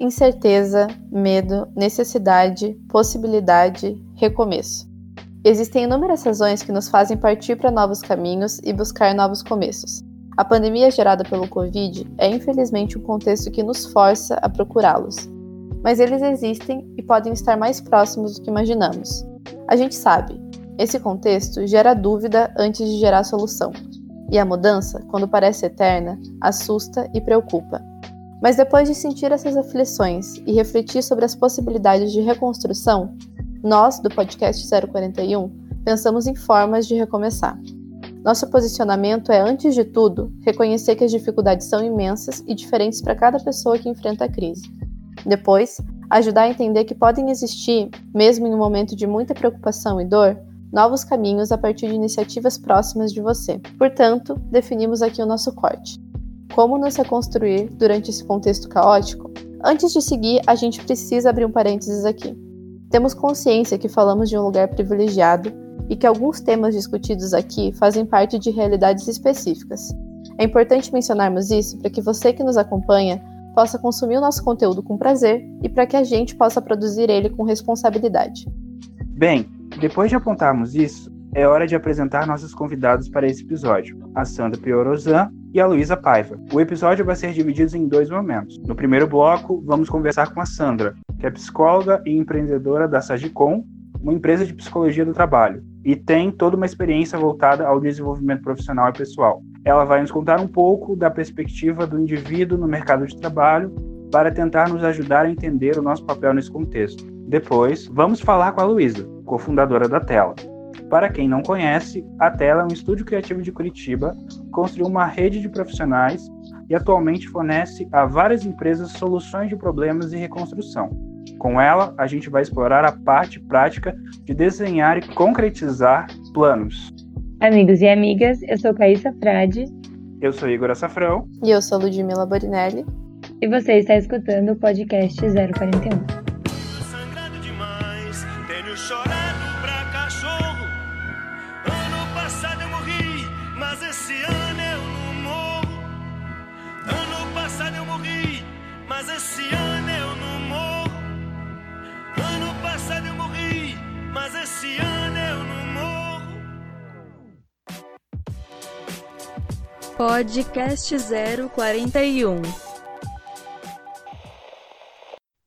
incerteza, medo, necessidade, possibilidade, recomeço. Existem inúmeras razões que nos fazem partir para novos caminhos e buscar novos começos. A pandemia gerada pelo Covid é infelizmente um contexto que nos força a procurá-los. Mas eles existem e podem estar mais próximos do que imaginamos. A gente sabe, esse contexto gera dúvida antes de gerar solução. E a mudança, quando parece eterna, assusta e preocupa. Mas depois de sentir essas aflições e refletir sobre as possibilidades de reconstrução, nós, do podcast 041, pensamos em formas de recomeçar. Nosso posicionamento é, antes de tudo, reconhecer que as dificuldades são imensas e diferentes para cada pessoa que enfrenta a crise. Depois, ajudar a entender que podem existir, mesmo em um momento de muita preocupação e dor, novos caminhos a partir de iniciativas próximas de você. Portanto, definimos aqui o nosso corte. Como nos reconstruir durante esse contexto caótico? Antes de seguir, a gente precisa abrir um parênteses aqui. Temos consciência que falamos de um lugar privilegiado e que alguns temas discutidos aqui fazem parte de realidades específicas. É importante mencionarmos isso para que você que nos acompanha possa consumir o nosso conteúdo com prazer e para que a gente possa produzir ele com responsabilidade. Bem, depois de apontarmos isso, é hora de apresentar nossos convidados para esse episódio, a Sandra Piorozan e a Luísa Paiva. O episódio vai ser dividido em dois momentos. No primeiro bloco, vamos conversar com a Sandra, que é psicóloga e empreendedora da Sagicom, uma empresa de psicologia do trabalho, e tem toda uma experiência voltada ao desenvolvimento profissional e pessoal. Ela vai nos contar um pouco da perspectiva do indivíduo no mercado de trabalho para tentar nos ajudar a entender o nosso papel nesse contexto. Depois, vamos falar com a Luísa, cofundadora da Tela. Para quem não conhece, a Tela é um estúdio criativo de Curitiba, construiu uma rede de profissionais e atualmente fornece a várias empresas soluções de problemas e reconstrução. Com ela, a gente vai explorar a parte prática de desenhar e concretizar planos. Amigos e amigas, eu sou Caíssa Frade. Eu sou Igor Açafrão. E eu sou Ludmila Borinelli. E você está escutando o podcast 041. Podcast 041.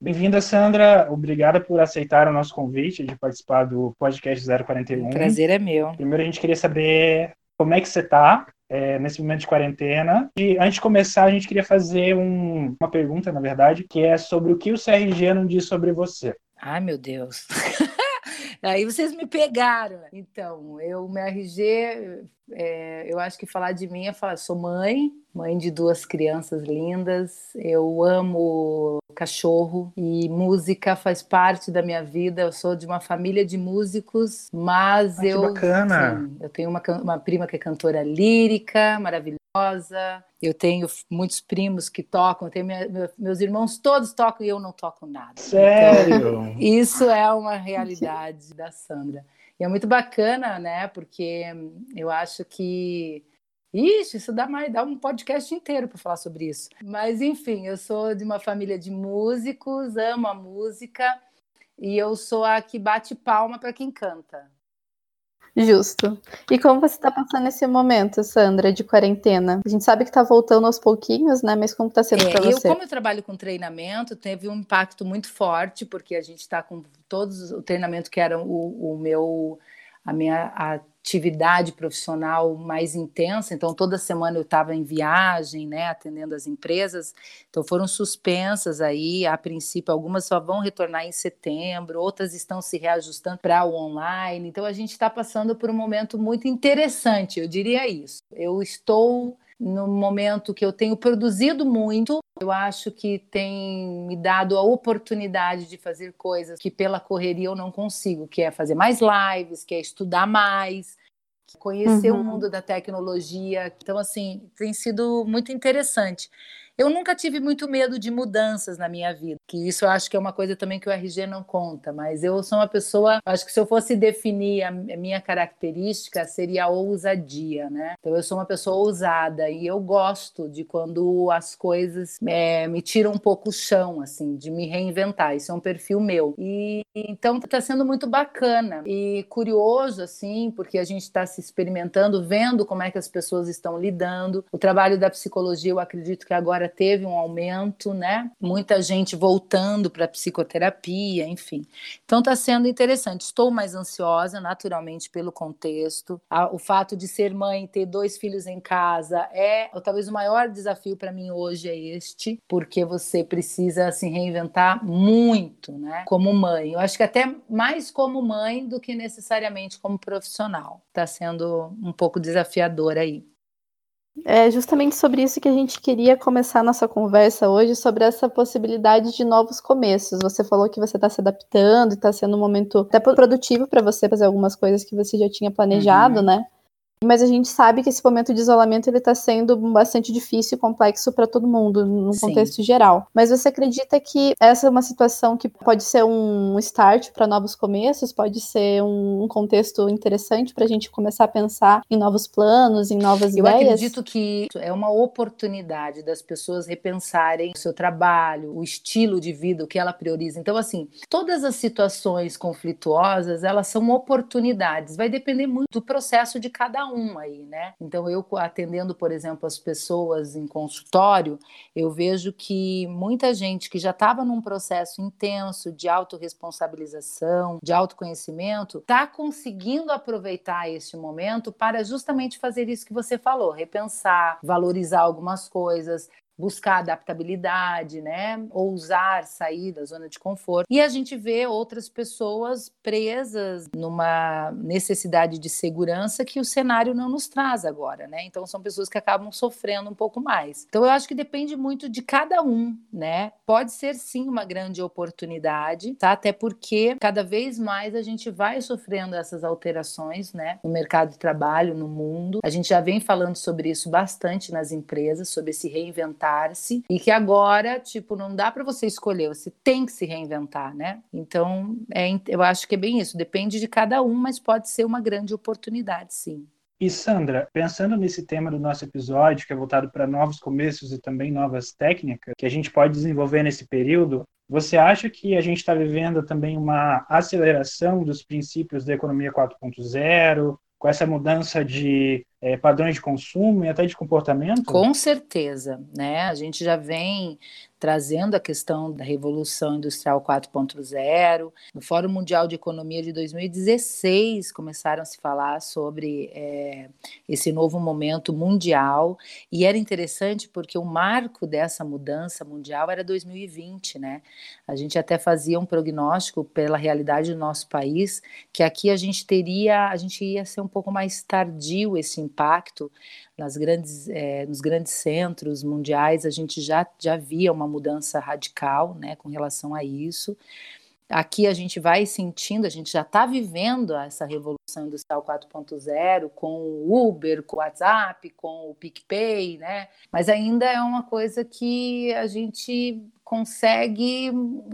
Bem-vinda, Sandra. Obrigada por aceitar o nosso convite de participar do podcast 041. O prazer é meu. Primeiro, a gente queria saber como é que você está é, nesse momento de quarentena. E antes de começar, a gente queria fazer um, uma pergunta, na verdade, que é sobre o que o CRG não diz sobre você. Ai, meu Deus. Aí vocês me pegaram. Então, eu, meu RG, é, eu acho que falar de mim é falar, sou mãe, mãe de duas crianças lindas, eu amo cachorro e música faz parte da minha vida. Eu sou de uma família de músicos, mas ah, eu. bacana! Sim, eu tenho uma, uma prima que é cantora lírica, maravilhosa. Eu tenho muitos primos que tocam, tenho minha, meus irmãos todos tocam e eu não toco nada. Sério? Então, isso é uma realidade da Sandra. E é muito bacana, né? Porque eu acho que Ixi, isso dá, mais, dá um podcast inteiro para falar sobre isso. Mas, enfim, eu sou de uma família de músicos, amo a música e eu sou a que bate palma para quem canta. Justo. E como você está passando esse momento, Sandra, de quarentena? A gente sabe que está voltando aos pouquinhos, né? Mas como está sendo é, para você? Eu, como eu trabalho com treinamento, teve um impacto muito forte, porque a gente está com todos o treinamento que era o, o meu a minha atividade profissional mais intensa, então toda semana eu estava em viagem, né, atendendo as empresas, então foram suspensas aí, a princípio algumas só vão retornar em setembro, outras estão se reajustando para o online, então a gente está passando por um momento muito interessante, eu diria isso. Eu estou no momento que eu tenho produzido muito, eu acho que tem me dado a oportunidade de fazer coisas que pela correria eu não consigo, que é fazer mais lives, que é estudar mais, conhecer uhum. o mundo da tecnologia. Então, assim, tem sido muito interessante. Eu nunca tive muito medo de mudanças na minha vida, que isso eu acho que é uma coisa também que o RG não conta, mas eu sou uma pessoa, acho que se eu fosse definir a minha característica, seria a ousadia, né? Então eu sou uma pessoa ousada e eu gosto de quando as coisas é, me tiram um pouco o chão, assim, de me reinventar. Isso é um perfil meu. E então está sendo muito bacana e curioso, assim, porque a gente está se experimentando, vendo como é que as pessoas estão lidando. O trabalho da psicologia, eu acredito que agora teve um aumento, né? Muita gente voltando para psicoterapia, enfim. Então está sendo interessante. Estou mais ansiosa, naturalmente, pelo contexto. O fato de ser mãe, ter dois filhos em casa, é talvez o maior desafio para mim hoje é este, porque você precisa se reinventar muito, né? Como mãe. Eu acho que até mais como mãe do que necessariamente como profissional. Está sendo um pouco desafiador aí. É justamente sobre isso que a gente queria começar a nossa conversa hoje, sobre essa possibilidade de novos começos. Você falou que você está se adaptando e está sendo um momento até produtivo para você fazer algumas coisas que você já tinha planejado, uhum. né? Mas a gente sabe que esse momento de isolamento ele está sendo bastante difícil e complexo para todo mundo, no Sim. contexto geral. Mas você acredita que essa é uma situação que pode ser um start para novos começos? Pode ser um contexto interessante para a gente começar a pensar em novos planos, em novas Eu ideias? Eu acredito que é uma oportunidade das pessoas repensarem o seu trabalho, o estilo de vida, o que ela prioriza. Então, assim, todas as situações conflituosas, elas são oportunidades. Vai depender muito do processo de cada um aí, né? Então, eu atendendo, por exemplo, as pessoas em consultório, eu vejo que muita gente que já estava num processo intenso de autorresponsabilização, de autoconhecimento, está conseguindo aproveitar este momento para justamente fazer isso que você falou, repensar, valorizar algumas coisas, buscar adaptabilidade, né? Ousar sair da zona de conforto. E a gente vê outras pessoas presas numa necessidade de segurança que o cenário não nos traz agora, né? Então são pessoas que acabam sofrendo um pouco mais. Então eu acho que depende muito de cada um, né? Pode ser sim uma grande oportunidade, tá? Até porque cada vez mais a gente vai sofrendo essas alterações, né? No mercado de trabalho, no mundo. A gente já vem falando sobre isso bastante nas empresas, sobre esse reinventar reinventar-se e que agora, tipo, não dá para você escolher, você tem que se reinventar, né? Então, é, eu acho que é bem isso, depende de cada um, mas pode ser uma grande oportunidade, sim. E Sandra, pensando nesse tema do nosso episódio, que é voltado para novos começos e também novas técnicas que a gente pode desenvolver nesse período, você acha que a gente está vivendo também uma aceleração dos princípios da economia 4.0, com essa mudança de é, padrões de consumo e até de comportamento? Com certeza, né? A gente já vem trazendo a questão da Revolução Industrial 4.0. No Fórum Mundial de Economia de 2016 começaram a se falar sobre é, esse novo momento mundial e era interessante porque o marco dessa mudança mundial era 2020, né? A gente até fazia um prognóstico pela realidade do nosso país que aqui a gente teria, a gente ia ser um pouco mais tardio esse impacto nas grandes, é, nos grandes centros mundiais, a gente já, já via uma mudança radical né, com relação a isso. Aqui a gente vai sentindo, a gente já está vivendo essa revolução industrial 4.0 com o Uber, com o WhatsApp, com o PicPay, né? Mas ainda é uma coisa que a gente consegue,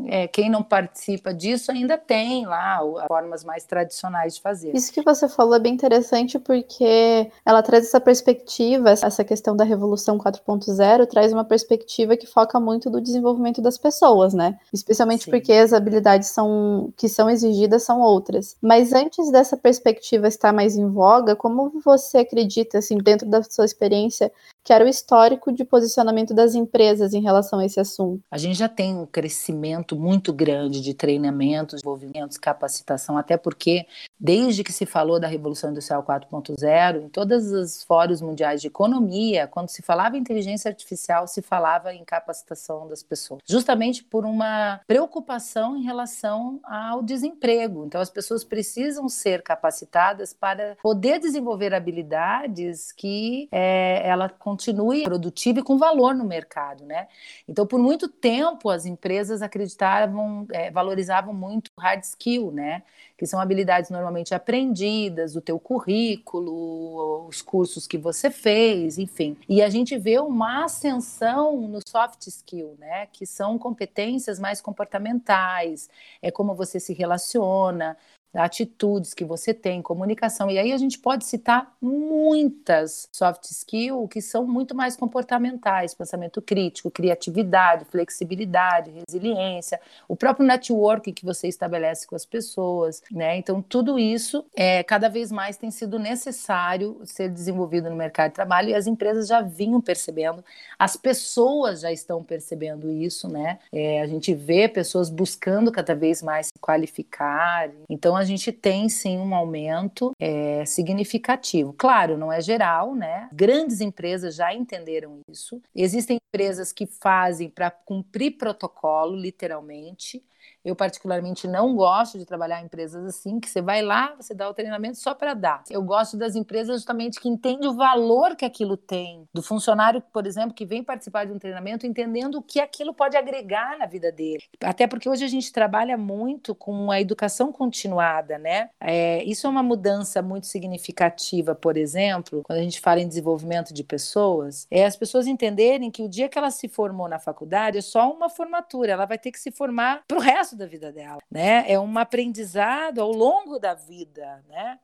é, quem não participa disso ainda tem lá formas mais tradicionais de fazer. Isso que você falou é bem interessante porque ela traz essa perspectiva, essa questão da revolução 4.0 traz uma perspectiva que foca muito do desenvolvimento das pessoas, né? Especialmente Sim. porque as habilidades são que são exigidas são outras. Mas antes dessa perspectiva estar mais em voga, como você acredita, assim, dentro da sua experiência, que era o histórico de posicionamento das empresas em relação a esse assunto. A gente já tem um crescimento muito grande de treinamentos, desenvolvimentos, capacitação, até porque desde que se falou da Revolução Industrial 4.0, em todos os fóruns mundiais de economia, quando se falava em inteligência artificial, se falava em capacitação das pessoas, justamente por uma preocupação em relação ao desemprego. Então as pessoas precisam ser capacitadas para poder desenvolver habilidades que é, ela continue produtiva e com valor no mercado, né? Então, por muito tempo, as empresas acreditavam, é, valorizavam muito hard skill, né? Que são habilidades normalmente aprendidas, o teu currículo, os cursos que você fez, enfim. E a gente vê uma ascensão no soft skill, né? Que são competências mais comportamentais, é como você se relaciona, atitudes que você tem, comunicação. E aí a gente pode citar muitas soft skills que são muito mais comportamentais, pensamento crítico, criatividade, flexibilidade, resiliência, o próprio networking que você estabelece com as pessoas, né? Então tudo isso é cada vez mais tem sido necessário ser desenvolvido no mercado de trabalho e as empresas já vinham percebendo, as pessoas já estão percebendo isso, né? É, a gente vê pessoas buscando cada vez mais se qualificar. Então a gente tem sim um aumento é, significativo. Claro, não é geral, né? Grandes empresas já entenderam isso. Existem empresas que fazem para cumprir protocolo, literalmente. Eu, particularmente, não gosto de trabalhar em empresas assim, que você vai lá, você dá o treinamento só para dar. Eu gosto das empresas justamente que entendem o valor que aquilo tem. Do funcionário, por exemplo, que vem participar de um treinamento, entendendo o que aquilo pode agregar na vida dele. Até porque hoje a gente trabalha muito com a educação continuada, né? É, isso é uma mudança muito significativa, por exemplo, quando a gente fala em desenvolvimento de pessoas, é as pessoas entenderem que o dia que ela se formou na faculdade é só uma formatura, ela vai ter que se formar para o resto resto da vida dela, né? É um aprendizado ao longo da vida, né?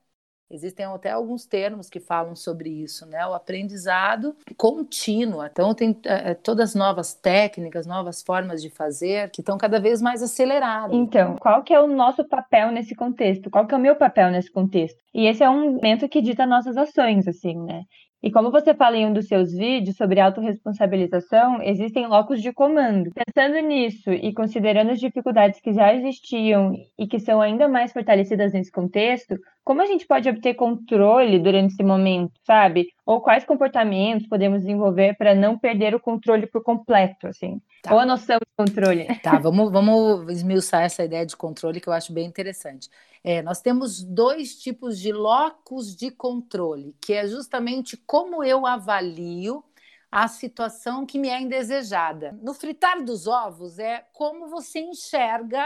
Existem até alguns termos que falam sobre isso, né? O aprendizado contínuo. Então, tem é, todas as novas técnicas, novas formas de fazer que estão cada vez mais aceleradas. Então, qual que é o nosso papel nesse contexto? Qual que é o meu papel nesse contexto? E esse é um momento que dita nossas ações, assim, né? E como você fala em um dos seus vídeos sobre autorresponsabilização, existem locos de comando. Pensando nisso e considerando as dificuldades que já existiam e que são ainda mais fortalecidas nesse contexto, como a gente pode obter controle durante esse momento, sabe? Ou quais comportamentos podemos desenvolver para não perder o controle por completo, assim? Tá. Ou a noção de controle. Tá, vamos, vamos esmiuçar essa ideia de controle que eu acho bem interessante. É, nós temos dois tipos de locus de controle, que é justamente como eu avalio a situação que me é indesejada. No fritar dos ovos é como você enxerga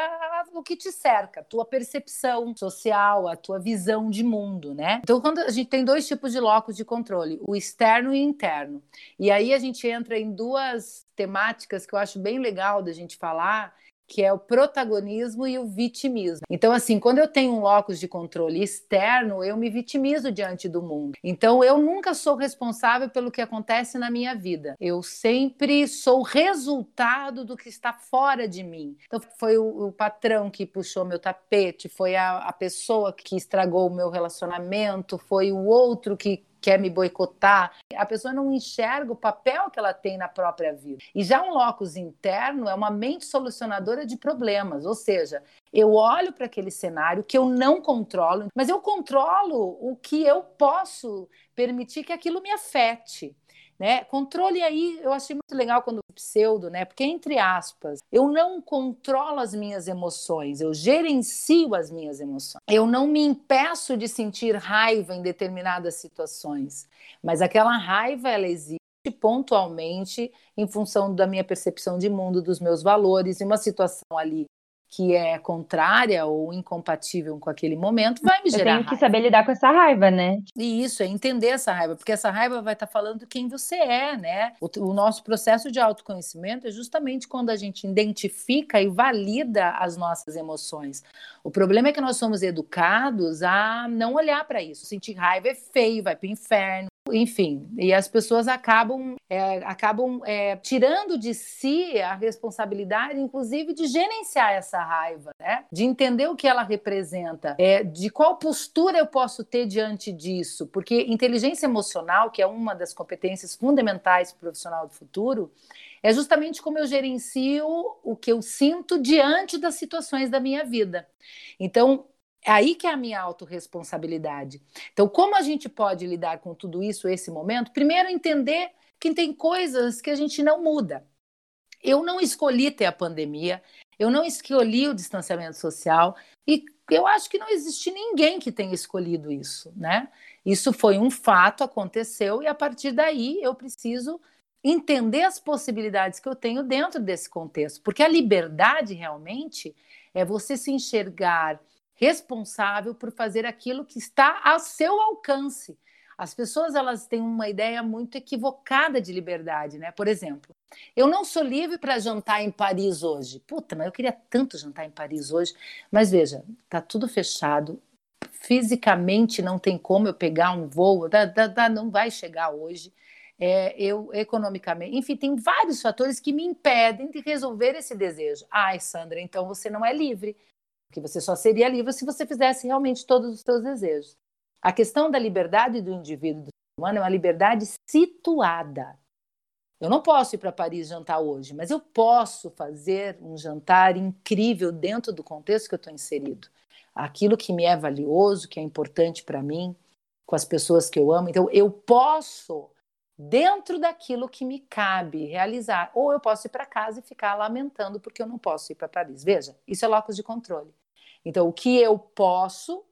o que te cerca, a tua percepção social, a tua visão de mundo, né? Então, quando a gente tem dois tipos de locus de controle, o externo e o interno. E aí a gente entra em duas temáticas que eu acho bem legal da gente falar, que é o protagonismo e o vitimismo. Então, assim, quando eu tenho um locus de controle externo, eu me vitimizo diante do mundo. Então, eu nunca sou responsável pelo que acontece na minha vida. Eu sempre sou resultado do que está fora de mim. Então, foi o, o patrão que puxou meu tapete, foi a, a pessoa que estragou o meu relacionamento, foi o outro que quer me boicotar. A pessoa não enxerga o papel que ela tem na própria vida. E já um locus interno é uma mente solucionadora de problemas, ou seja, eu olho para aquele cenário que eu não controlo, mas eu controlo o que eu posso permitir que aquilo me afete. Né? Controle aí, eu achei muito legal quando pseudo, né? Porque entre aspas, eu não controlo as minhas emoções, eu gerencio as minhas emoções. Eu não me impeço de sentir raiva em determinadas situações, mas aquela raiva ela existe pontualmente em função da minha percepção de mundo, dos meus valores, e uma situação ali que é contrária ou incompatível com aquele momento, vai me gerar. Eu tenho que saber lidar com essa raiva, né? E isso, é entender essa raiva, porque essa raiva vai estar falando quem você é, né? O, o, nosso processo de autoconhecimento é justamente quando a gente identifica e valida as nossas emoções. O problema é que nós somos educados a não olhar para isso. Sentir raiva é feio, vai para o inferno, enfim, e as pessoas acabam, é, acabam é, tirando de si a responsabilidade, inclusive, de gerenciar essa raiva, né? de entender o que ela representa, é, de qual postura eu posso ter diante disso, porque inteligência emocional, que é uma das competências fundamentais para o profissional do futuro, é justamente como eu gerencio o que eu sinto diante das situações da minha vida. Então, é aí que é a minha autorresponsabilidade. Então, como a gente pode lidar com tudo isso, esse momento? Primeiro, entender que tem coisas que a gente não muda. Eu não escolhi ter a pandemia, eu não escolhi o distanciamento social e eu acho que não existe ninguém que tenha escolhido isso, né? Isso foi um fato, aconteceu, e a partir daí eu preciso entender as possibilidades que eu tenho dentro desse contexto, porque a liberdade realmente é você se enxergar responsável por fazer aquilo que está ao seu alcance. As pessoas elas têm uma ideia muito equivocada de liberdade, né? Por exemplo, eu não sou livre para jantar em Paris hoje. Puta, mas eu queria tanto jantar em Paris hoje. Mas veja, tá tudo fechado. Fisicamente não tem como eu pegar um voo, da, da, da, não vai chegar hoje. É, eu economicamente, enfim, tem vários fatores que me impedem de resolver esse desejo. Ai, Sandra, então você não é livre, porque você só seria livre se você fizesse realmente todos os seus desejos. A questão da liberdade do indivíduo do humano é uma liberdade situada. Eu não posso ir para Paris jantar hoje, mas eu posso fazer um jantar incrível dentro do contexto que eu estou inserido. Aquilo que me é valioso, que é importante para mim, com as pessoas que eu amo. Então, eu posso, dentro daquilo que me cabe realizar. Ou eu posso ir para casa e ficar lamentando porque eu não posso ir para Paris. Veja, isso é locus de controle. Então, o que eu posso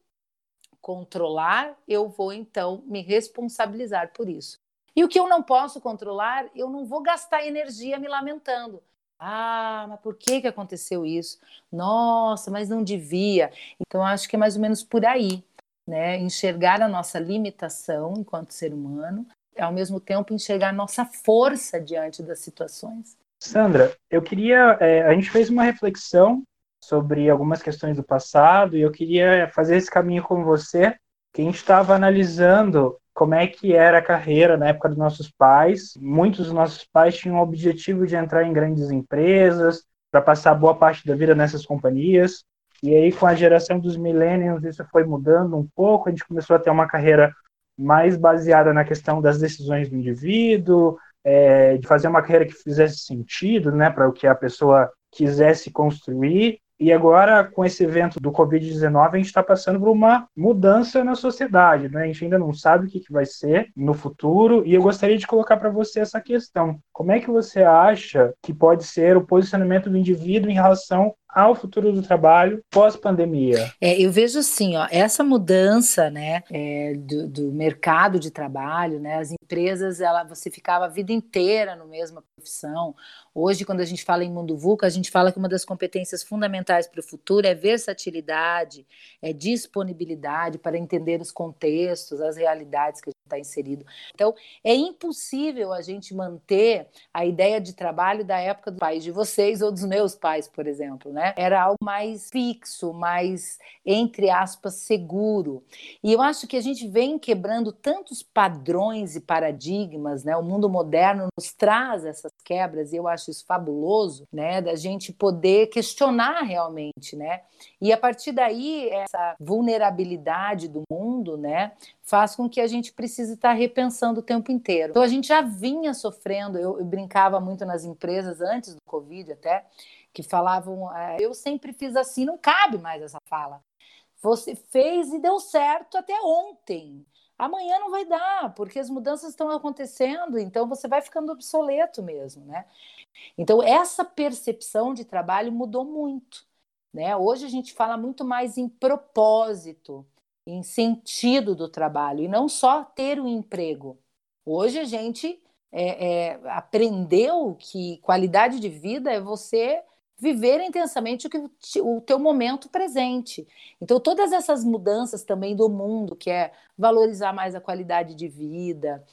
controlar, eu vou então me responsabilizar por isso. E o que eu não posso controlar, eu não vou gastar energia me lamentando. Ah, mas por que, que aconteceu isso? Nossa, mas não devia. Então, acho que é mais ou menos por aí, né? Enxergar a nossa limitação enquanto ser humano, e ao mesmo tempo enxergar a nossa força diante das situações. Sandra, eu queria. É, a gente fez uma reflexão sobre algumas questões do passado e eu queria fazer esse caminho com você, que a gente estava analisando como é que era a carreira na época dos nossos pais. Muitos dos nossos pais tinham o objetivo de entrar em grandes empresas, para passar boa parte da vida nessas companhias. E aí, com a geração dos millennials, isso foi mudando um pouco. A gente começou a ter uma carreira mais baseada na questão das decisões do indivíduo, é, de fazer uma carreira que fizesse sentido, né, para o que a pessoa quisesse construir. E agora, com esse evento do Covid-19, a gente está passando por uma mudança na sociedade. Né? A gente ainda não sabe o que, que vai ser no futuro. E eu gostaria de colocar para você essa questão. Como é que você acha que pode ser o posicionamento do indivíduo em relação ao futuro do trabalho pós-pandemia? É, eu vejo assim, ó, essa mudança, né, é, do, do, mercado de trabalho, né, as empresas, ela, você ficava a vida inteira no mesma profissão. Hoje, quando a gente fala em mundo VUCA, a gente fala que uma das competências fundamentais para o futuro é versatilidade, é disponibilidade para entender os contextos, as realidades que está inserido. Então, é impossível a gente manter a ideia de trabalho da época dos pais de vocês ou dos meus pais, por exemplo, né? Era algo mais fixo, mais, entre aspas, seguro. E eu acho que a gente vem quebrando tantos padrões e paradigmas, né? O mundo moderno nos traz essas quebras e eu acho isso fabuloso, né? Da gente poder questionar realmente, né? E a partir daí, essa vulnerabilidade do mundo, né? Faz com que a gente precise estar repensando o tempo inteiro. Então a gente já vinha sofrendo, eu, eu brincava muito nas empresas antes do Covid até, que falavam, é, eu sempre fiz assim, não cabe mais essa fala. Você fez e deu certo até ontem. Amanhã não vai dar, porque as mudanças estão acontecendo, então você vai ficando obsoleto mesmo, né? Então essa percepção de trabalho mudou muito, né? Hoje a gente fala muito mais em propósito, em sentido do trabalho e não só ter um emprego. Hoje a gente é, é, aprendeu que qualidade de vida é você viver intensamente o, que, o teu momento presente. Então, todas essas mudanças também do mundo, que é valorizar mais a qualidade de vida.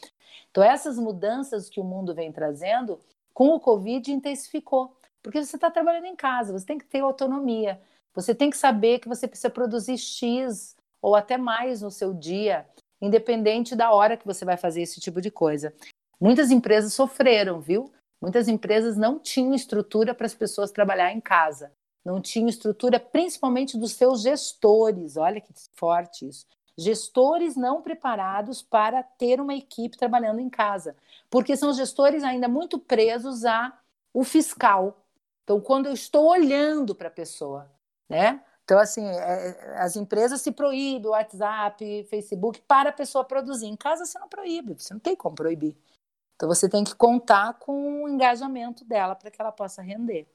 Então, essas mudanças que o mundo vem trazendo, com o Covid intensificou. Porque você está trabalhando em casa, você tem que ter autonomia. Você tem que saber que você precisa produzir X ou até mais no seu dia, independente da hora que você vai fazer esse tipo de coisa. Muitas empresas sofreram, viu? Muitas empresas não tinham estrutura para as pessoas trabalhar em casa. Não tinham estrutura, principalmente dos seus gestores. Olha que forte isso. Gestores não preparados para ter uma equipe trabalhando em casa, porque são gestores ainda muito presos a o fiscal. Então, quando eu estou olhando para a pessoa, né? Então, assim, é, é, as empresas se proíbem, WhatsApp, Facebook, para a pessoa produzir. Em casa você não proíbe, você não tem como proibir. Então você tem que contar com o engajamento dela para que ela possa render.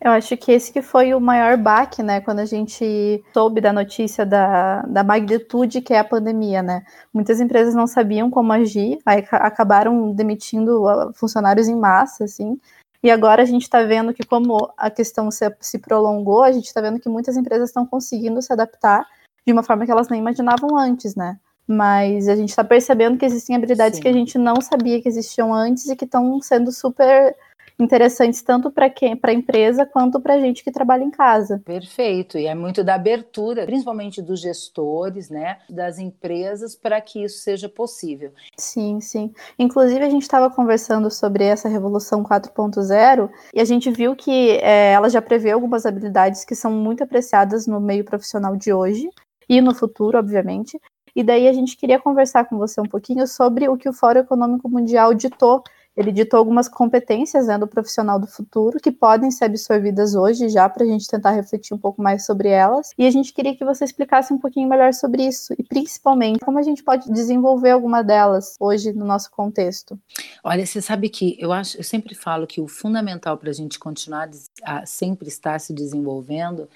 Eu acho que esse que foi o maior baque, né, quando a gente soube da notícia da, da magnitude que é a pandemia, né? Muitas empresas não sabiam como agir, aí acabaram demitindo funcionários em massa, assim. E agora a gente está vendo que como a questão se, se prolongou, a gente está vendo que muitas empresas estão conseguindo se adaptar de uma forma que elas nem imaginavam antes, né? Mas a gente está percebendo que existem habilidades Sim. que a gente não sabia que existiam antes e que estão sendo super interessantes tanto para quem, para a empresa quanto para a gente que trabalha em casa. Perfeito, e é muito da abertura, principalmente dos gestores, né, das empresas, para que isso seja possível. Sim, sim. Inclusive a gente estava conversando sobre essa revolução 4.0 e a gente viu que é, ela já prevê algumas habilidades que são muito apreciadas no meio profissional de hoje e no futuro, obviamente. E daí a gente queria conversar com você um pouquinho sobre o que o Fórum Econômico Mundial ditou ele ditou algumas competências né, do profissional do futuro que podem ser absorvidas hoje já para a gente tentar refletir um pouco mais sobre elas. E a gente queria que você explicasse um pouquinho melhor sobre isso e principalmente como a gente pode desenvolver alguma delas hoje no nosso contexto. Olha, você sabe que eu acho, eu sempre falo que o fundamental para a gente continuar a sempre estar se desenvolvendo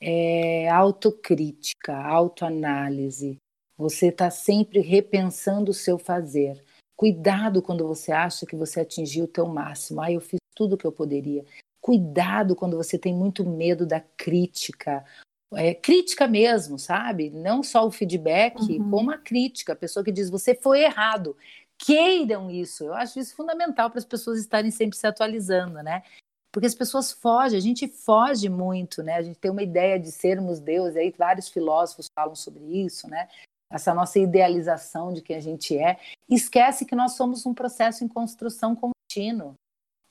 é autocrítica, autoanálise. Você está sempre repensando o seu fazer. Cuidado quando você acha que você atingiu o teu máximo. Ah, eu fiz tudo o que eu poderia. Cuidado quando você tem muito medo da crítica. É, crítica mesmo, sabe? Não só o feedback, uhum. como a crítica. A pessoa que diz você foi errado. Queiram isso. Eu acho isso fundamental para as pessoas estarem sempre se atualizando, né? Porque as pessoas fogem, a gente foge muito, né? A gente tem uma ideia de sermos Deus, e aí vários filósofos falam sobre isso, né? Essa nossa idealização de quem a gente é, esquece que nós somos um processo em construção contínuo.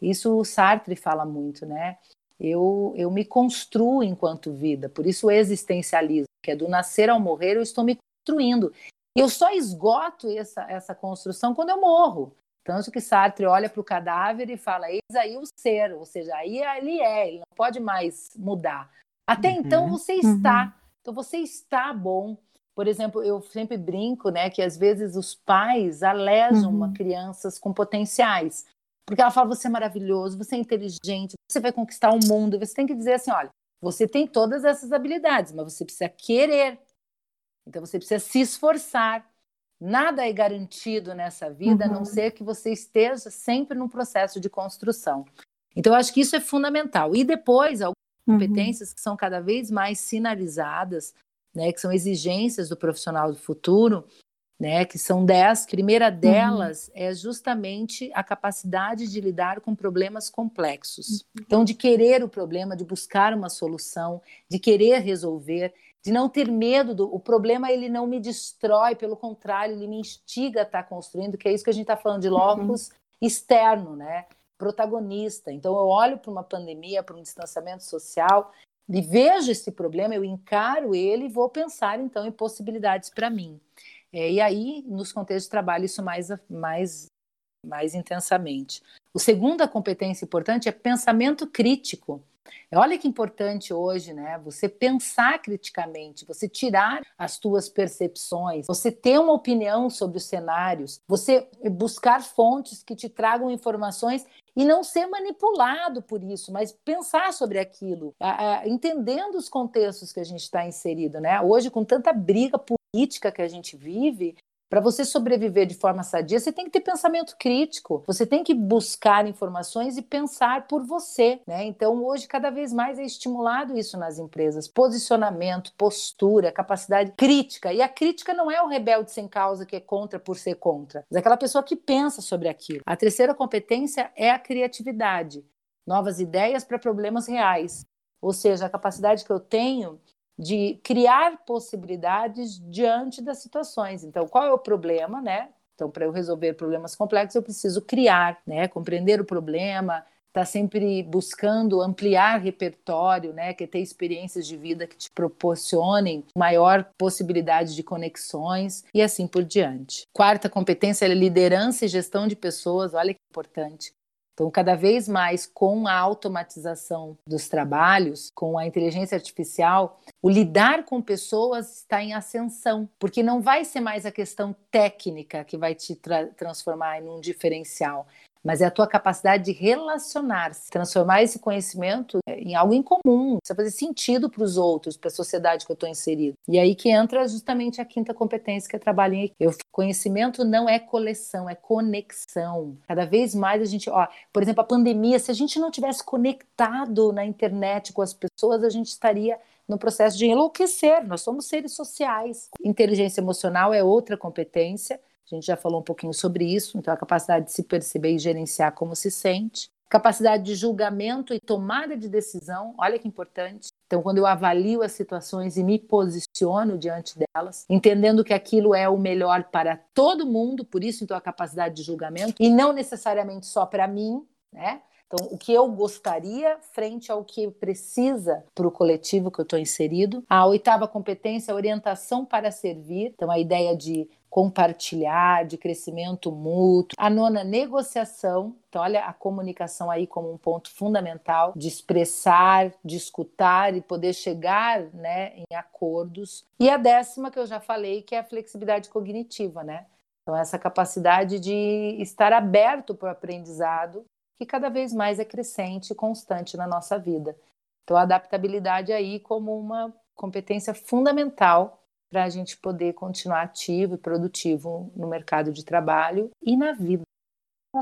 Isso o Sartre fala muito, né? Eu, eu me construo enquanto vida, por isso o existencialismo, que é do nascer ao morrer, eu estou me construindo. Eu só esgoto essa, essa construção quando eu morro. Tanto que Sartre olha para o cadáver e fala: Eis aí o ser, ou seja, aí ele é, ele não pode mais mudar. Até uhum, então você está. Uhum. Então você está bom, por exemplo, eu sempre brinco, né, que às vezes os pais alejam uhum. crianças com potenciais. Porque ela fala, você é maravilhoso, você é inteligente, você vai conquistar o mundo. Você tem que dizer assim, olha, você tem todas essas habilidades, mas você precisa querer. Então você precisa se esforçar. Nada é garantido nessa vida, uhum. a não uhum. ser que você esteja sempre num processo de construção. Então, eu acho que isso é fundamental. E depois, algumas uhum. competências que são cada vez mais sinalizadas né, que são exigências do profissional do futuro, né, que são dez. A primeira uhum. delas uhum. é justamente a capacidade de lidar com problemas complexos. Uhum. Então, de querer o problema, de buscar uma solução, de querer resolver, de não ter medo do o problema ele não me destrói, pelo contrário, ele me instiga a estar construindo, que é isso que a gente está falando de uhum. locus uhum. externo, né? Protagonista. Então eu olho para uma pandemia, para um distanciamento social e vejo esse problema, eu encaro ele e vou pensar então em possibilidades para mim. É, e aí, nos contextos de trabalho, isso mais, mais, mais intensamente. O segunda competência importante é pensamento crítico. Olha que importante hoje, né? Você pensar criticamente, você tirar as tuas percepções, você ter uma opinião sobre os cenários, você buscar fontes que te tragam informações e não ser manipulado por isso, mas pensar sobre aquilo, entendendo os contextos que a gente está inserido, né? Hoje, com tanta briga política que a gente vive, para você sobreviver de forma sadia, você tem que ter pensamento crítico. Você tem que buscar informações e pensar por você, né? Então, hoje cada vez mais é estimulado isso nas empresas, posicionamento, postura, capacidade crítica. E a crítica não é o rebelde sem causa que é contra por ser contra, mas é aquela pessoa que pensa sobre aquilo. A terceira competência é a criatividade, novas ideias para problemas reais. Ou seja, a capacidade que eu tenho de criar possibilidades diante das situações. Então, qual é o problema, né? Então, para eu resolver problemas complexos, eu preciso criar, né? Compreender o problema, estar tá sempre buscando ampliar repertório, né? Que é ter experiências de vida que te proporcionem maior possibilidade de conexões e assim por diante. Quarta competência é liderança e gestão de pessoas. Olha que importante. Então, cada vez mais com a automatização dos trabalhos, com a inteligência artificial, o lidar com pessoas está em ascensão, porque não vai ser mais a questão técnica que vai te tra transformar em um diferencial, mas é a tua capacidade de relacionar-se, transformar esse conhecimento em algo em comum, fazer sentido para os outros, para a sociedade que eu estou inserido. E aí que entra justamente a quinta competência que é trabalho em equipe. Conhecimento não é coleção, é conexão. Cada vez mais a gente, ó, por exemplo, a pandemia, se a gente não tivesse conectado na internet com as pessoas, a gente estaria no processo de enlouquecer. Nós somos seres sociais. Inteligência emocional é outra competência. A gente já falou um pouquinho sobre isso. Então, a capacidade de se perceber e gerenciar como se sente. Capacidade de julgamento e tomada de decisão. Olha que importante. Então, quando eu avalio as situações e me posiciono diante delas, entendendo que aquilo é o melhor para todo mundo, por isso, então, a capacidade de julgamento, e não necessariamente só para mim, né? Então, o que eu gostaria frente ao que precisa para o coletivo que eu estou inserido. A oitava competência, orientação para servir. Então, a ideia de compartilhar, de crescimento mútuo. A nona, negociação. Então, olha a comunicação aí como um ponto fundamental de expressar, de escutar e poder chegar né, em acordos. E a décima, que eu já falei, que é a flexibilidade cognitiva, né? Então, essa capacidade de estar aberto para o aprendizado que cada vez mais é crescente e constante na nossa vida. Então, a adaptabilidade aí como uma competência fundamental para a gente poder continuar ativo e produtivo no mercado de trabalho e na vida.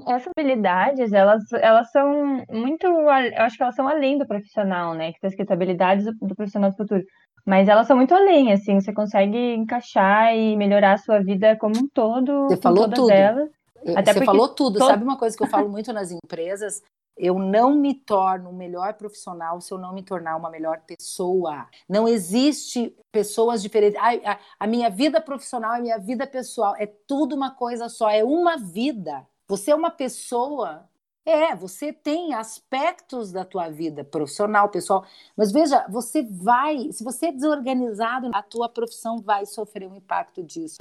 Essas habilidades, elas, elas são muito, eu acho que elas são além do profissional, né? Que está escrito habilidades do, profissional do futuro. Mas elas são muito além, assim, você consegue encaixar e melhorar a sua vida como um todo. Você falou tudo. Elas. Até Você falou tudo. Sabe uma coisa que eu falo muito nas empresas? Eu não me torno um melhor profissional se eu não me tornar uma melhor pessoa. Não existe pessoas diferentes. A, a, a minha vida profissional e a minha vida pessoal é tudo uma coisa só, é uma vida. Você é uma pessoa é, você tem aspectos da tua vida profissional, pessoal, mas veja, você vai, se você é desorganizado, a tua profissão vai sofrer um impacto disso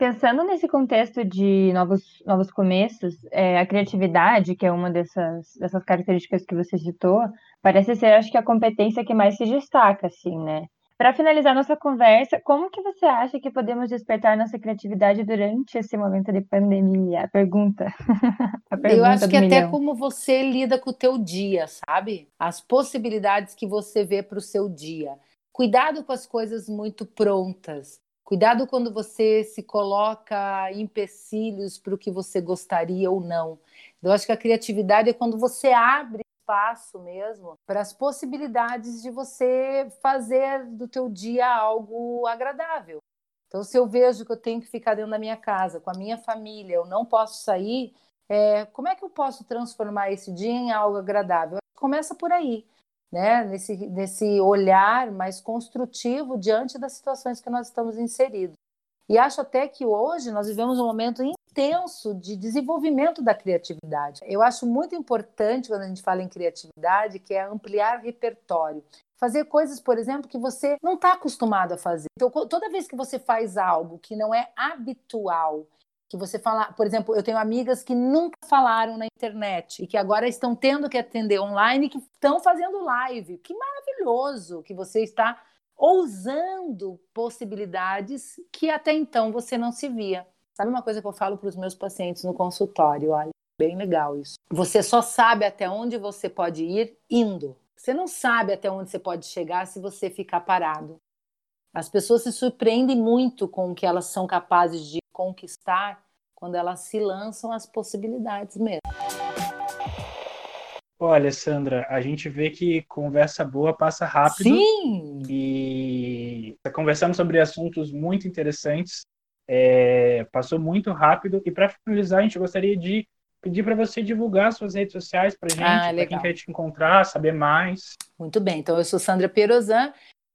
pensando nesse contexto de novos, novos começos, é, a criatividade, que é uma dessas, dessas características que você citou, parece ser, acho que, a competência que mais se destaca, assim, né? Para finalizar nossa conversa, como que você acha que podemos despertar nossa criatividade durante esse momento de pandemia? A pergunta. a pergunta Eu acho que milhão. até como você lida com o teu dia, sabe? As possibilidades que você vê para o seu dia. Cuidado com as coisas muito prontas. Cuidado quando você se coloca empecilhos para o que você gostaria ou não. Eu acho que a criatividade é quando você abre espaço mesmo para as possibilidades de você fazer do teu dia algo agradável. Então, se eu vejo que eu tenho que ficar dentro da minha casa, com a minha família, eu não posso sair, é, como é que eu posso transformar esse dia em algo agradável? Começa por aí né, nesse, nesse olhar mais construtivo diante das situações que nós estamos inseridos. E acho até que hoje nós vivemos um momento intenso de desenvolvimento da criatividade. Eu acho muito importante quando a gente fala em criatividade, que é ampliar repertório. Fazer coisas, por exemplo, que você não está acostumado a fazer. Então, toda vez que você faz algo que não é habitual, que você fala, por exemplo, eu tenho amigas que nunca falaram na internet e que agora estão tendo que atender online e que estão fazendo live. Que maravilhoso que você está ousando possibilidades que até então você não se via. Sabe uma coisa que eu falo para os meus pacientes no consultório? Olha, bem legal isso. Você só sabe até onde você pode ir indo. Você não sabe até onde você pode chegar se você ficar parado. As pessoas se surpreendem muito com o que elas são capazes de conquistar quando elas se lançam as possibilidades mesmo. Olha, Sandra, a gente vê que conversa boa passa rápido. Sim! E conversamos sobre assuntos muito interessantes. É, passou muito rápido. E para finalizar, a gente gostaria de pedir para você divulgar suas redes sociais para gente, ah, para quem quer te encontrar, saber mais. Muito bem. Então, eu sou Sandra Perozan.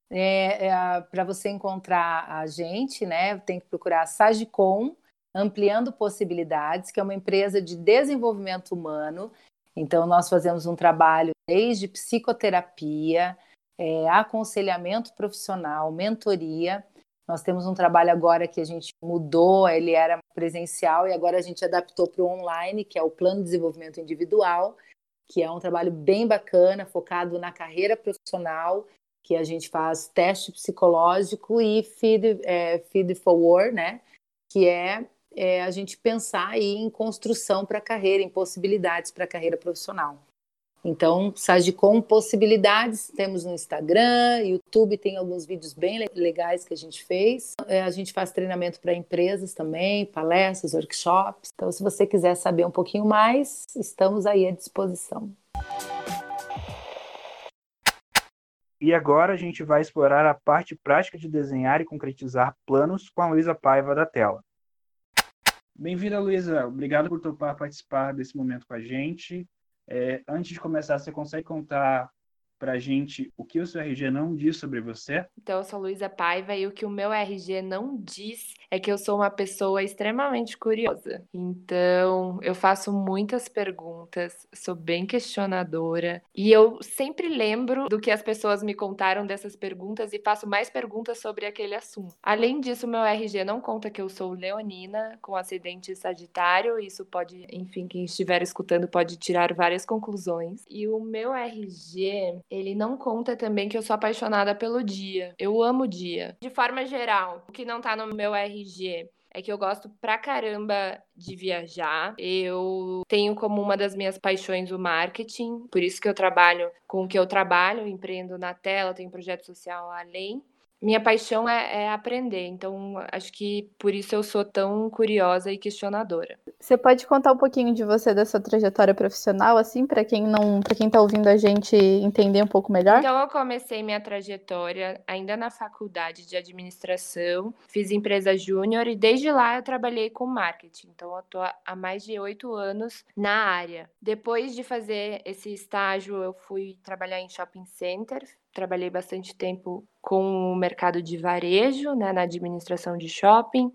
É, é, para você encontrar a gente, né, tem que procurar a Sagicom, Ampliando Possibilidades, que é uma empresa de desenvolvimento humano. Então, nós fazemos um trabalho desde psicoterapia, é, aconselhamento profissional, mentoria. Nós temos um trabalho agora que a gente mudou, ele era presencial e agora a gente adaptou para o online, que é o Plano de Desenvolvimento Individual, que é um trabalho bem bacana, focado na carreira profissional que a gente faz teste psicológico e feed, é, feed forward, né? Que é, é a gente pensar aí em construção para a carreira, em possibilidades para a carreira profissional. Então, Sagicom Possibilidades, temos no Instagram, YouTube tem alguns vídeos bem legais que a gente fez. É, a gente faz treinamento para empresas também, palestras, workshops. Então, se você quiser saber um pouquinho mais, estamos aí à disposição. E agora a gente vai explorar a parte prática de desenhar e concretizar planos com a Luísa Paiva da tela. Bem-vinda, Luísa. Obrigado por topar participar desse momento com a gente. É, antes de começar, você consegue contar para a gente o que o seu RG não diz sobre você? Então, eu sou Luísa Paiva e o que o meu RG não diz é que eu sou uma pessoa extremamente curiosa. Então, eu faço muitas perguntas, sou bem questionadora e eu sempre lembro do que as pessoas me contaram dessas perguntas e faço mais perguntas sobre aquele assunto. Além disso, meu RG não conta que eu sou leonina com acidente sagitário, isso pode, enfim, quem estiver escutando pode tirar várias conclusões. E o meu RG ele não conta também que eu sou apaixonada pelo dia. Eu amo o dia. De forma geral, o que não tá no meu RG é que eu gosto pra caramba de viajar. Eu tenho como uma das minhas paixões o marketing, por isso que eu trabalho com o que eu trabalho, empreendo na tela, tenho projeto social além minha paixão é, é, aprender, então acho que por isso eu sou tão curiosa e questionadora. Você pode contar um pouquinho de você, da sua trajetória profissional, assim, para quem não, para quem está ouvindo a gente entender um pouco melhor? Então eu comecei minha trajetória ainda na faculdade de administração, fiz empresa júnior e desde lá eu trabalhei com marketing. Então eu tô há mais de oito anos na área. Depois de fazer esse estágio, eu fui trabalhar em shopping center, trabalhei bastante tempo com o mercado de varejo, né, na administração de shopping.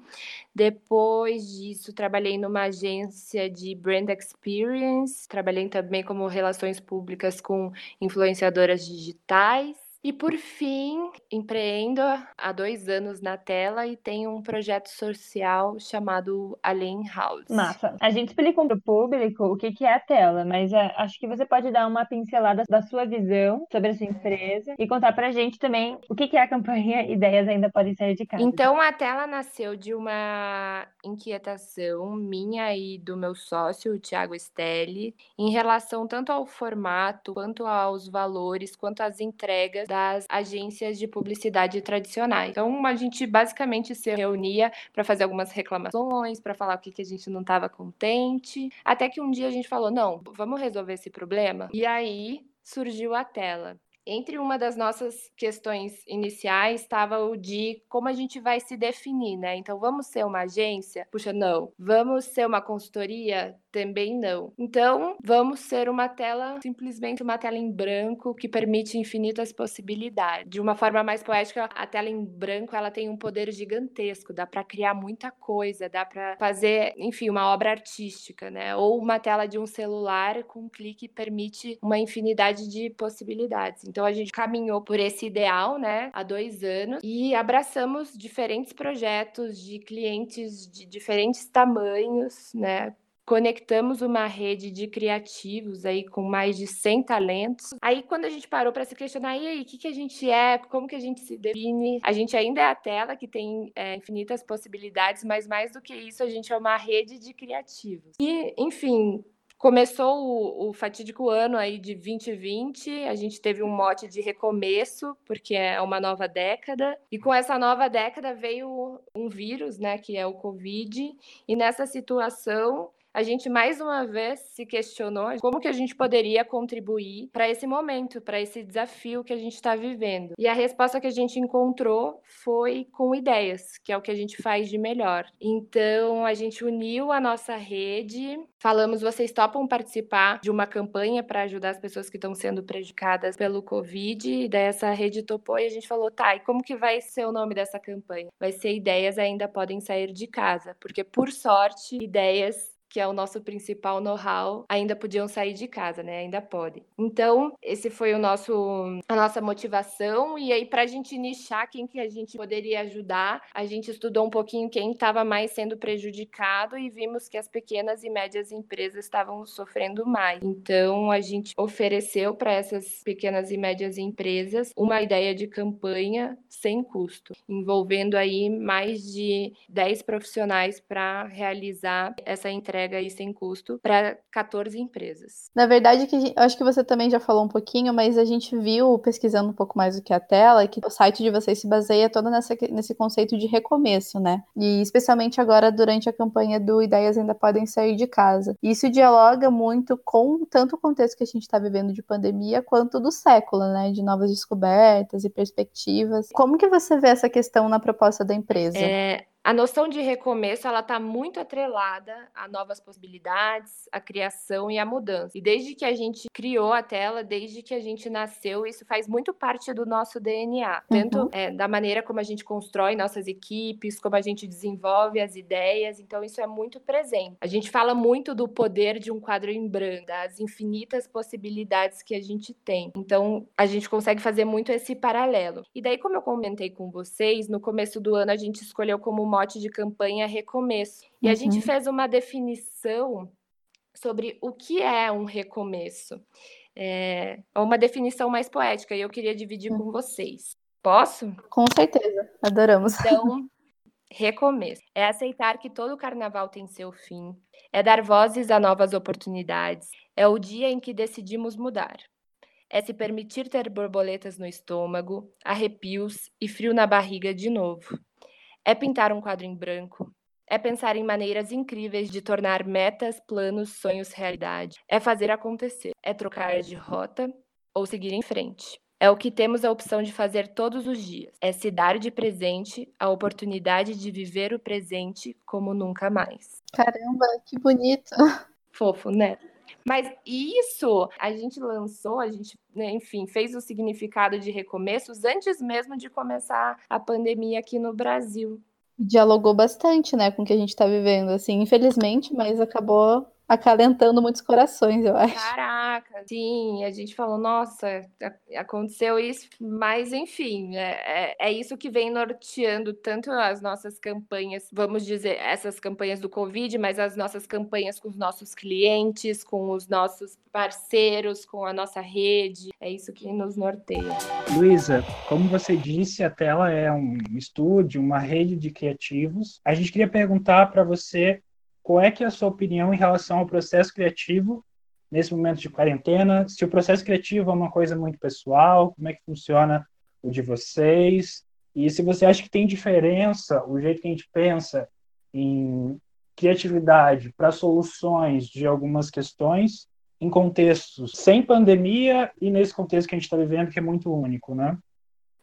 Depois disso, trabalhei numa agência de brand experience, trabalhei também como relações públicas com influenciadoras digitais. E por fim, empreendo há dois anos na tela e tenho um projeto social chamado Alien House. Massa. A gente explicou para o público o que, que é a tela, mas é, acho que você pode dar uma pincelada da sua visão sobre a sua empresa e contar para a gente também o que, que é a campanha Ideias Ainda Podem Sair de Casa. Então, a tela nasceu de uma inquietação minha e do meu sócio, o Thiago Stelli, em relação tanto ao formato, quanto aos valores, quanto às entregas das agências de publicidade tradicionais. Então, a gente basicamente se reunia para fazer algumas reclamações, para falar o que, que a gente não estava contente, até que um dia a gente falou: não, vamos resolver esse problema. E aí surgiu a tela. Entre uma das nossas questões iniciais estava o de como a gente vai se definir, né? Então, vamos ser uma agência? Puxa, não. Vamos ser uma consultoria? Também não. Então, vamos ser uma tela, simplesmente uma tela em branco que permite infinitas possibilidades. De uma forma mais poética, a tela em branco ela tem um poder gigantesco, dá para criar muita coisa, dá para fazer, enfim, uma obra artística, né? Ou uma tela de um celular com um clique permite uma infinidade de possibilidades. Então, a gente caminhou por esse ideal, né, há dois anos e abraçamos diferentes projetos de clientes de diferentes tamanhos, né? Conectamos uma rede de criativos aí com mais de 100 talentos. Aí quando a gente parou para se questionar, e aí, o que, que a gente é, como que a gente se define, a gente ainda é a tela que tem é, infinitas possibilidades, mas mais do que isso, a gente é uma rede de criativos. E, enfim, Começou o, o, fatídico ano aí de 2020, a gente teve um mote de recomeço, porque é uma nova década, e com essa nova década veio um vírus, né, que é o Covid, e nessa situação a gente mais uma vez se questionou como que a gente poderia contribuir para esse momento, para esse desafio que a gente está vivendo. E a resposta que a gente encontrou foi com ideias, que é o que a gente faz de melhor. Então a gente uniu a nossa rede, falamos: vocês topam participar de uma campanha para ajudar as pessoas que estão sendo prejudicadas pelo Covid? E daí essa rede topou e a gente falou: tá, e como que vai ser o nome dessa campanha? Vai ser Ideias Ainda Podem Sair de Casa, porque por sorte, ideias que é o nosso principal know-how, ainda podiam sair de casa, né? Ainda podem. Então, esse foi o nosso a nossa motivação e aí para a gente nichar quem que a gente poderia ajudar, a gente estudou um pouquinho quem estava mais sendo prejudicado e vimos que as pequenas e médias empresas estavam sofrendo mais. Então, a gente ofereceu para essas pequenas e médias empresas uma ideia de campanha sem custo, envolvendo aí mais de 10 profissionais para realizar essa entrega aí sem custo para 14 empresas. Na verdade, que acho que você também já falou um pouquinho, mas a gente viu, pesquisando um pouco mais do que a tela, que o site de vocês se baseia todo nessa, nesse conceito de recomeço, né? E especialmente agora durante a campanha do Ideias Ainda Podem Sair de Casa. Isso dialoga muito com tanto o contexto que a gente está vivendo de pandemia, quanto do século, né? De novas descobertas e perspectivas. Como que você vê essa questão na proposta da empresa? É, a noção de recomeço ela está muito atrelada a novas possibilidades, a criação e a mudança. E desde que a gente criou a tela, desde que a gente nasceu, isso faz muito parte do nosso DNA, tanto uhum. é, da maneira como a gente constrói nossas equipes, como a gente desenvolve as ideias. Então isso é muito presente. A gente fala muito do poder de um quadro em branco, das infinitas possibilidades que a gente tem. Então a gente consegue fazer muito esse paralelo. E daí, como eu comentei com vocês, no começo do ano a gente escolheu como mote de campanha recomeço. E uhum. a gente uhum. fez uma definição sobre o que é um recomeço. É uma definição mais poética e eu queria dividir com vocês. Posso? Com certeza, adoramos. Então, recomeço. É aceitar que todo carnaval tem seu fim, é dar vozes a novas oportunidades, é o dia em que decidimos mudar. É se permitir ter borboletas no estômago, arrepios e frio na barriga de novo. É pintar um quadro em branco. É pensar em maneiras incríveis de tornar metas, planos, sonhos realidade. É fazer acontecer. É trocar de rota ou seguir em frente. É o que temos a opção de fazer todos os dias. É se dar de presente a oportunidade de viver o presente como nunca mais. Caramba, que bonito. Fofo, né? Mas isso a gente lançou, a gente, né, enfim, fez o significado de recomeços antes mesmo de começar a pandemia aqui no Brasil. Dialogou bastante, né, com o que a gente está vivendo, assim, infelizmente, mas acabou acalentando muitos corações, eu acho. Caraca, sim, a gente falou, nossa, aconteceu isso, mas enfim, é, é, é, isso que vem norteando tanto as nossas campanhas, vamos dizer, essas campanhas do Covid, mas as nossas campanhas com os nossos clientes, com os nossos parceiros, com a nossa rede, é isso que nos norteia. Luísa, como você disse, a tela é um estúdio, uma rede de criativos. A gente queria perguntar para você qual é que é a sua opinião em relação ao processo criativo nesse momento de quarentena? Se o processo criativo é uma coisa muito pessoal, como é que funciona o de vocês? E se você acha que tem diferença o jeito que a gente pensa em criatividade para soluções de algumas questões em contextos sem pandemia e nesse contexto que a gente está vivendo, que é muito único, né?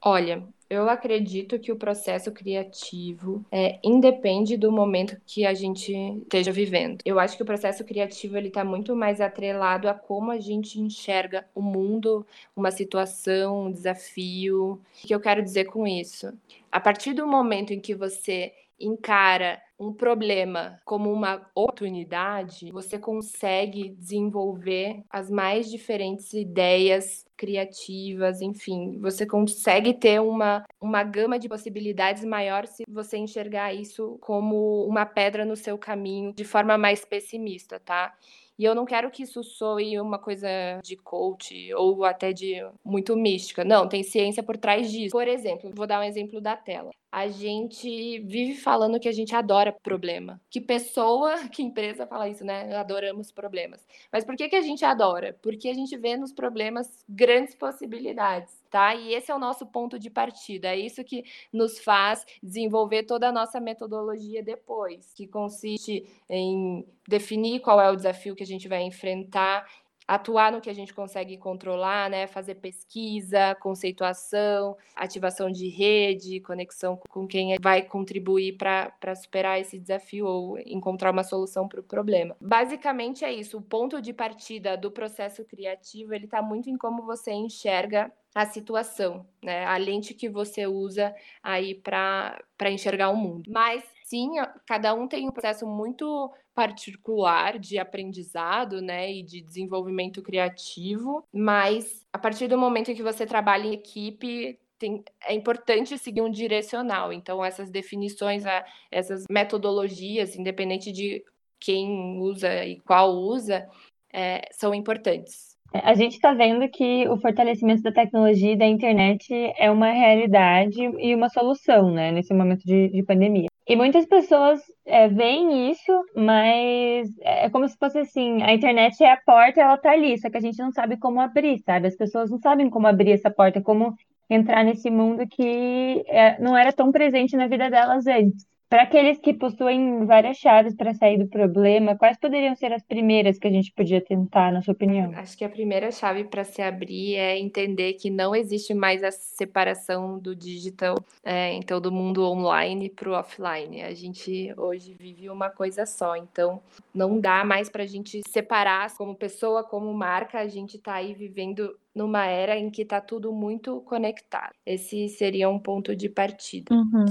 Olha, eu acredito que o processo criativo é, independe do momento que a gente esteja vivendo. Eu acho que o processo criativo ele está muito mais atrelado a como a gente enxerga o mundo, uma situação, um desafio. O que eu quero dizer com isso? A partir do momento em que você encara um problema como uma oportunidade, você consegue desenvolver as mais diferentes ideias criativas, enfim, você consegue ter uma, uma gama de possibilidades maior se você enxergar isso como uma pedra no seu caminho de forma mais pessimista, tá? E eu não quero que isso soe uma coisa de coach ou até de muito mística. Não, tem ciência por trás disso. Por exemplo, vou dar um exemplo da tela. A gente vive falando que a gente adora problema. Que pessoa, que empresa fala isso, né? Adoramos problemas. Mas por que, que a gente adora? Porque a gente vê nos problemas grandes possibilidades tá? E esse é o nosso ponto de partida. É isso que nos faz desenvolver toda a nossa metodologia depois, que consiste em definir qual é o desafio que a gente vai enfrentar atuar no que a gente consegue controlar, né? Fazer pesquisa, conceituação, ativação de rede, conexão com quem vai contribuir para superar esse desafio ou encontrar uma solução para o problema. Basicamente é isso. O ponto de partida do processo criativo ele está muito em como você enxerga a situação, né? A lente que você usa aí para enxergar o mundo. Mas sim, cada um tem um processo muito particular de aprendizado, né, e de desenvolvimento criativo, mas a partir do momento que você trabalha em equipe, tem, é importante seguir um direcional. Então, essas definições, essas metodologias, independente de quem usa e qual usa, é, são importantes. É, a gente está vendo que o fortalecimento da tecnologia e da internet é uma realidade e uma solução, né, nesse momento de, de pandemia. E muitas pessoas é, veem isso, mas é como se fosse assim: a internet é a porta, ela tá ali, só que a gente não sabe como abrir, sabe? As pessoas não sabem como abrir essa porta, como entrar nesse mundo que é, não era tão presente na vida delas antes. Para aqueles que possuem várias chaves para sair do problema, quais poderiam ser as primeiras que a gente podia tentar, na sua opinião? Acho que a primeira chave para se abrir é entender que não existe mais a separação do digital, é, então do mundo online para o offline. A gente hoje vive uma coisa só, então não dá mais para a gente separar como pessoa, como marca. A gente está aí vivendo numa era em que está tudo muito conectado. Esse seria um ponto de partida. Uhum.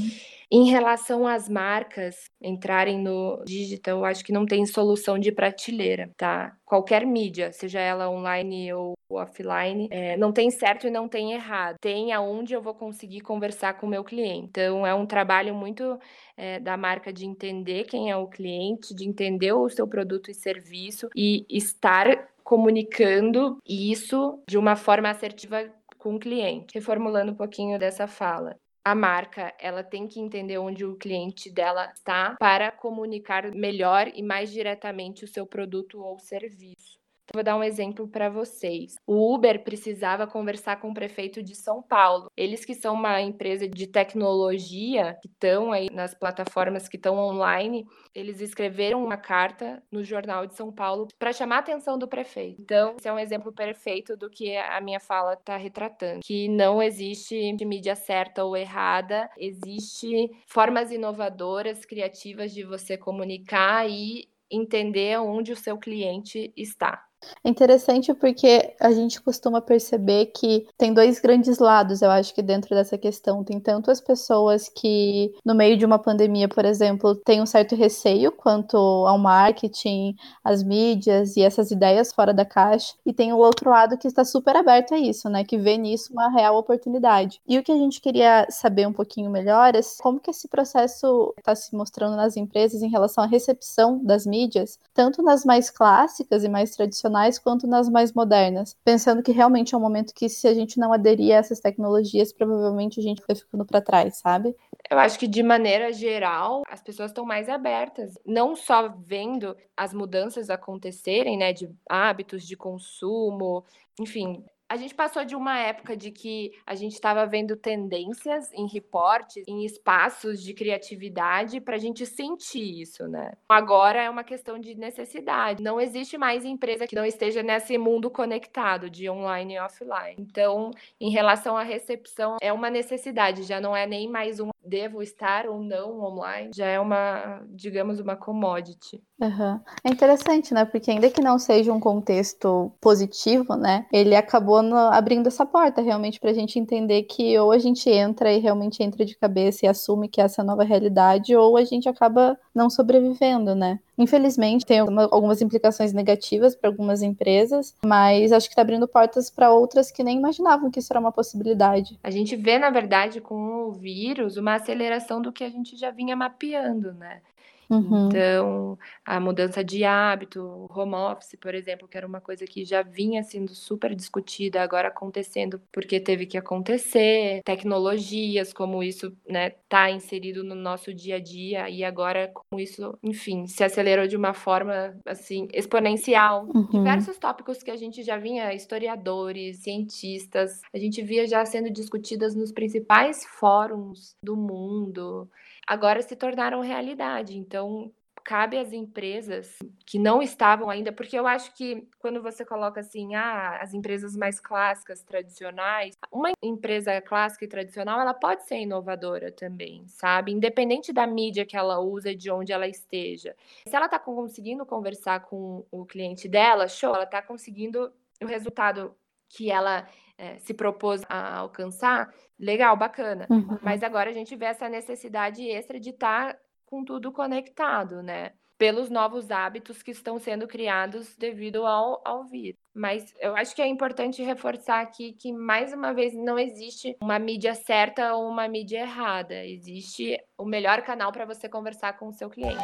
Em relação às marcas entrarem no digital, acho que não tem solução de prateleira, tá? Qualquer mídia, seja ela online ou offline, é, não tem certo e não tem errado. Tem aonde eu vou conseguir conversar com o meu cliente. Então, é um trabalho muito é, da marca de entender quem é o cliente, de entender o seu produto e serviço e estar comunicando isso de uma forma assertiva com o cliente. Reformulando um pouquinho dessa fala. A marca, ela tem que entender onde o cliente dela está para comunicar melhor e mais diretamente o seu produto ou serviço. Vou dar um exemplo para vocês. O Uber precisava conversar com o prefeito de São Paulo. Eles que são uma empresa de tecnologia, que estão aí nas plataformas que estão online, eles escreveram uma carta no Jornal de São Paulo para chamar a atenção do prefeito. Então, esse é um exemplo perfeito do que a minha fala está retratando. Que não existe mídia certa ou errada, existe formas inovadoras, criativas de você comunicar e entender onde o seu cliente está. É interessante porque a gente costuma perceber que tem dois grandes lados, eu acho que dentro dessa questão. Tem tanto as pessoas que, no meio de uma pandemia, por exemplo, têm um certo receio quanto ao marketing, às mídias e essas ideias fora da caixa, e tem o outro lado que está super aberto a isso, né? Que vê nisso uma real oportunidade. E o que a gente queria saber um pouquinho melhor é como que esse processo está se mostrando nas empresas em relação à recepção das mídias, tanto nas mais clássicas e mais tradicionais tradicionais quanto nas mais modernas, pensando que realmente é um momento que se a gente não aderir a essas tecnologias, provavelmente a gente vai ficando para trás, sabe? Eu acho que de maneira geral, as pessoas estão mais abertas, não só vendo as mudanças acontecerem, né, de hábitos de consumo, enfim, a gente passou de uma época de que a gente estava vendo tendências em reportes, em espaços de criatividade, para a gente sentir isso, né? Agora é uma questão de necessidade. Não existe mais empresa que não esteja nesse mundo conectado de online e offline. Então, em relação à recepção, é uma necessidade, já não é nem mais um devo estar ou não online, já é uma, digamos, uma commodity. Uhum. É interessante, né? Porque ainda que não seja um contexto positivo, né? Ele acabou no, abrindo essa porta realmente para a gente entender que ou a gente entra e realmente entra de cabeça e assume que essa é a nova realidade, ou a gente acaba não sobrevivendo, né? Infelizmente, tem algumas implicações negativas para algumas empresas, mas acho que está abrindo portas para outras que nem imaginavam que isso era uma possibilidade. A gente vê, na verdade, com o vírus, uma aceleração do que a gente já vinha mapeando, né? Uhum. Então, a mudança de hábito, home office, por exemplo, que era uma coisa que já vinha sendo super discutida, agora acontecendo porque teve que acontecer, tecnologias, como isso né, tá inserido no nosso dia a dia, e agora como isso, enfim, se acelerou de uma forma assim exponencial. Uhum. Diversos tópicos que a gente já vinha, historiadores, cientistas, a gente via já sendo discutidas nos principais fóruns do mundo agora se tornaram realidade. Então, cabe às empresas que não estavam ainda, porque eu acho que quando você coloca assim, ah, as empresas mais clássicas, tradicionais, uma empresa clássica e tradicional, ela pode ser inovadora também, sabe? Independente da mídia que ela usa, de onde ela esteja. Se ela está conseguindo conversar com o cliente dela, show, ela está conseguindo o resultado que ela é, se propôs a alcançar, legal, bacana. Uhum. Mas agora a gente vê essa necessidade extra de estar tá com tudo conectado, né? Pelos novos hábitos que estão sendo criados devido ao, ao vírus. Mas eu acho que é importante reforçar aqui que, mais uma vez, não existe uma mídia certa ou uma mídia errada. Existe o melhor canal para você conversar com o seu cliente.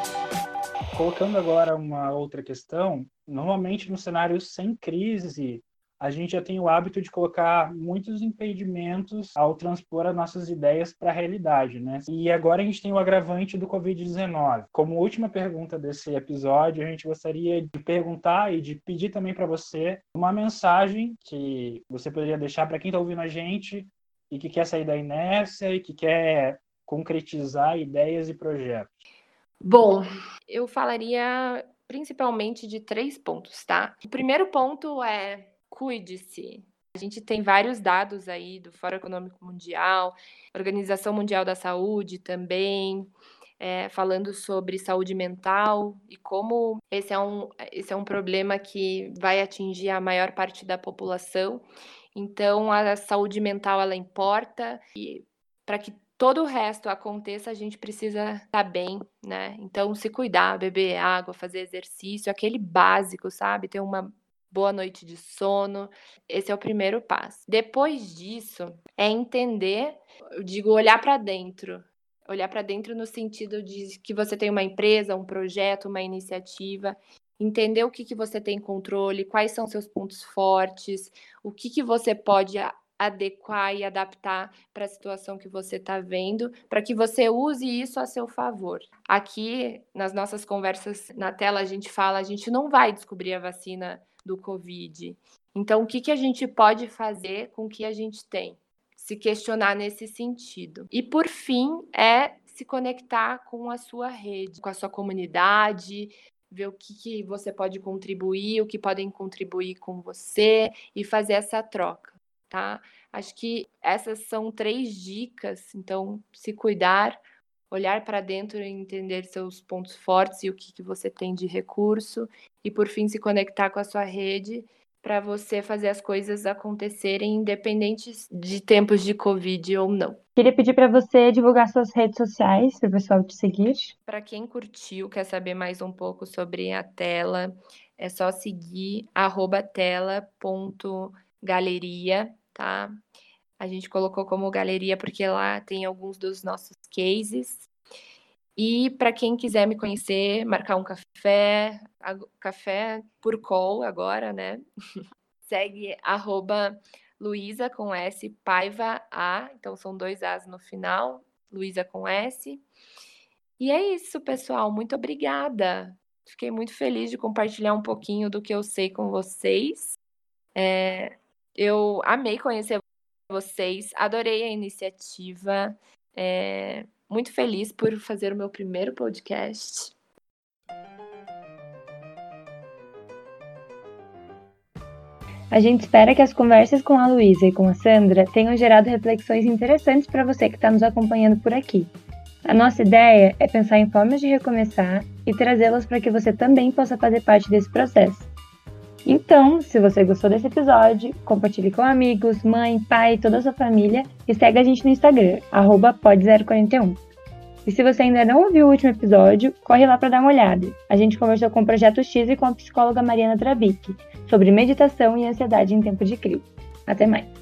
Colocando agora uma outra questão, normalmente no cenário sem crise, a gente já tem o hábito de colocar muitos impedimentos ao transpor as nossas ideias para a realidade, né? E agora a gente tem o agravante do Covid-19. Como última pergunta desse episódio, a gente gostaria de perguntar e de pedir também para você uma mensagem que você poderia deixar para quem está ouvindo a gente e que quer sair da inércia e que quer concretizar ideias e projetos. Bom, eu falaria principalmente de três pontos, tá? O primeiro ponto é cuide-se. A gente tem vários dados aí do Fórum Econômico Mundial, Organização Mundial da Saúde também, é, falando sobre saúde mental e como esse é, um, esse é um problema que vai atingir a maior parte da população. Então, a saúde mental ela importa e para que todo o resto aconteça, a gente precisa estar tá bem, né? Então, se cuidar, beber água, fazer exercício, aquele básico, sabe? Ter uma boa noite de sono. Esse é o primeiro passo. Depois disso, é entender, eu digo, olhar para dentro. Olhar para dentro no sentido de que você tem uma empresa, um projeto, uma iniciativa, entender o que, que você tem controle, quais são seus pontos fortes, o que, que você pode adequar e adaptar para a situação que você está vendo, para que você use isso a seu favor. Aqui, nas nossas conversas na tela, a gente fala, a gente não vai descobrir a vacina do Covid. Então, o que, que a gente pode fazer com o que a gente tem? Se questionar nesse sentido. E, por fim, é se conectar com a sua rede, com a sua comunidade, ver o que, que você pode contribuir, o que podem contribuir com você e fazer essa troca, tá? Acho que essas são três dicas. Então, se cuidar, olhar para dentro e entender seus pontos fortes e o que, que você tem de recurso, e por fim se conectar com a sua rede para você fazer as coisas acontecerem independentes de tempos de Covid ou não. Queria pedir para você divulgar suas redes sociais para o pessoal te seguir. Para quem curtiu, quer saber mais um pouco sobre a tela, é só seguir tela.galeria, tá? A gente colocou como galeria porque lá tem alguns dos nossos cases. E para quem quiser me conhecer, marcar um café, café por call agora, né? Segue arroba Luísa com S, Paiva A, então são dois As no final, Luísa com S. E é isso, pessoal. Muito obrigada. Fiquei muito feliz de compartilhar um pouquinho do que eu sei com vocês. É, eu amei conhecer vocês, adorei a iniciativa. É, muito feliz por fazer o meu primeiro podcast. A gente espera que as conversas com a Luísa e com a Sandra tenham gerado reflexões interessantes para você que está nos acompanhando por aqui. A nossa ideia é pensar em formas de recomeçar e trazê-las para que você também possa fazer parte desse processo. Então, se você gostou desse episódio, compartilhe com amigos, mãe, pai, toda a sua família e segue a gente no Instagram, pod041. E se você ainda não ouviu o último episódio, corre lá para dar uma olhada. A gente conversou com o Projeto X e com a psicóloga Mariana Trabic sobre meditação e ansiedade em tempo de crise. Até mais!